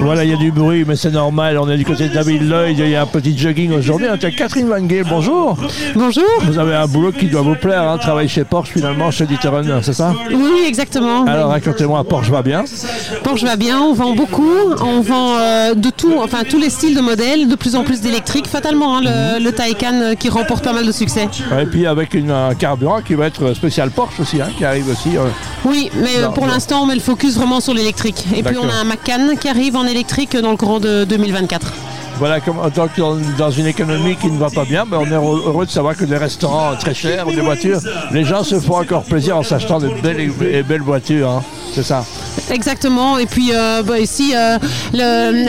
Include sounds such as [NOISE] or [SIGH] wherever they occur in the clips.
Voilà, il y a du bruit, mais c'est normal. On est du côté de David Lloyd. Il y a un petit jogging aujourd'hui. Tiens, Catherine Van Gale, bonjour. Bonjour. Vous avez un boulot qui doit vous plaire, hein, travailler chez Porsche finalement, chez Dieterun, c'est ça? Oui, exactement. Alors racontez-moi, Porsche va bien? Porsche va bien, on vend beaucoup, on vend euh, de tout, enfin tous les styles de modèles, de plus en plus d'électriques. Fatalement, hein, le, le Taycan euh, qui remporte pas mal de succès. Et puis avec une, un carburant qui va être spécial Porsche aussi, hein, qui arrive aussi. euh, Oui, mais Non, pour l'instant, on met le focus vraiment sur l'électrique. Et puis on a un Macan qui arrive en électrique dans le courant de 2024. Voilà, comme, donc dans, une économie qui ne va pas bien, mais on est heureux de savoir que des restaurants très chers ou des voitures, les gens se font encore plaisir en s'achetant de belles et belles voitures. hein. C'est ça. Exactement. Et puis euh, bah, ici, euh,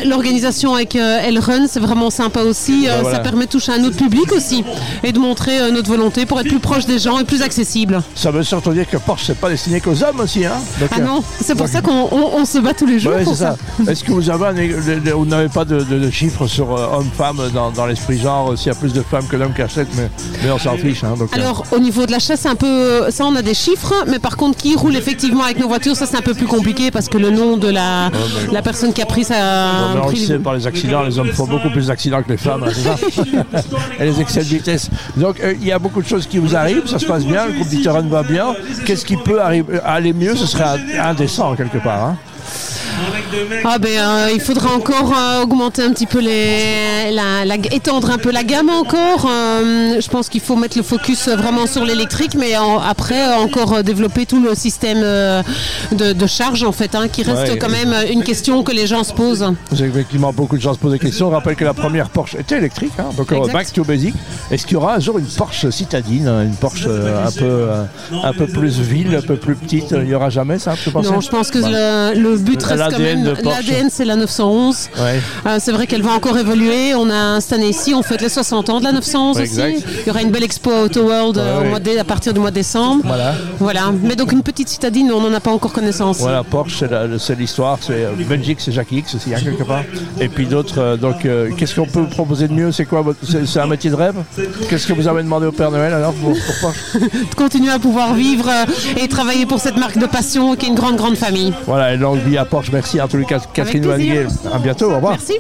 l'organisation avec euh, Elrun, c'est vraiment sympa aussi. Euh, Bah, voilà. Ça permet de toucher un autre public aussi et de montrer notre volonté pour être plus proche des gens et plus accessible. Ça veut surtout dire que Porsche, c'est pas destiné qu'aux hommes aussi. Hein Donc, Ah non, c'est pour donc- ça qu'on on- on se bat tous les jours Ouais, pour c'est ça. Est-ce que vous avez vous n'avez pas de, de- de chiffres sur hommes-femmes dans, dans l'esprit genre s'il y a plus de femmes que d'hommes qui achètent, mais, mais on s'en fiche. Hein, donc, Alors au niveau de l'achat, c'est un peu ça, on a des chiffres, mais par contre, qui roule effectivement avec nos voitures, ça c'est un peu plus compliqué parce que le nom de la, mais- la personne qui a pris non, mais sa on le sait par les accidents, les hommes font beaucoup plus d'accidents que les femmes, hein, ça [LAUGHS] Et les excès de vitesse. Donc euh, il y a beaucoup de choses qui vous arrivent, ça se passe bien, le groupe Dieterun va bien. Qu'est-ce qui peut arriver, aller mieux Ce serait indécent quelque part. Hein. Ah ben euh, il faudra encore euh, augmenter un petit peu les, la, la- étendre un peu la gamme encore. Euh, je pense qu'il faut mettre le focus vraiment sur l'électrique, mais en- après encore développer tout le système de, de charge en fait, hein, qui reste Ouais. quand même une question que les gens se posent. Effectivement beaucoup de gens se posent des questions. On rappelle que la première Porsche était électrique, hein, donc Exact. back to basic. Est-ce qu'il y aura un jour une Porsche citadine, hein, une Porsche euh, un peu, euh, un peu plus ville, un peu plus petite? Il n'y aura jamais ça, tu penses Non, je pense que Voilà. le, le but reste quand L'ADN même. de Porsche. L'ADN, c'est la 911. Ouais. Euh, c'est vrai qu'elle va encore évoluer. On a cette année ici, on fête les 60 ans de la 911 Ouais, aussi. exact. Il y aura une belle expo à Auto World euh, Ouais, au mois de- à partir du mois de décembre. Voilà. Voilà. Mais donc une petite citadine, on n'en a pas encore connaissance. Voilà, Porsche, c'est l'histoire. C'est euh, Belgique, c'est Jackie X aussi, hein, quelque part. Et puis d'autres. donc, euh, qu'est-ce qu'on peut vous proposer de mieux? C'est quoi C'est un métier de rêve? Qu'est-ce que vous avez demandé au Père Noël alors pour, pour Porsche? De [LAUGHS] continuer à pouvoir vivre et travailler pour cette marque de passion qui est une grande, grande famille. Voilà, et longue vie à Porsche. Merci en tous les cas, Catherine Van plaisir. Gale. À bientôt, au revoir. Merci.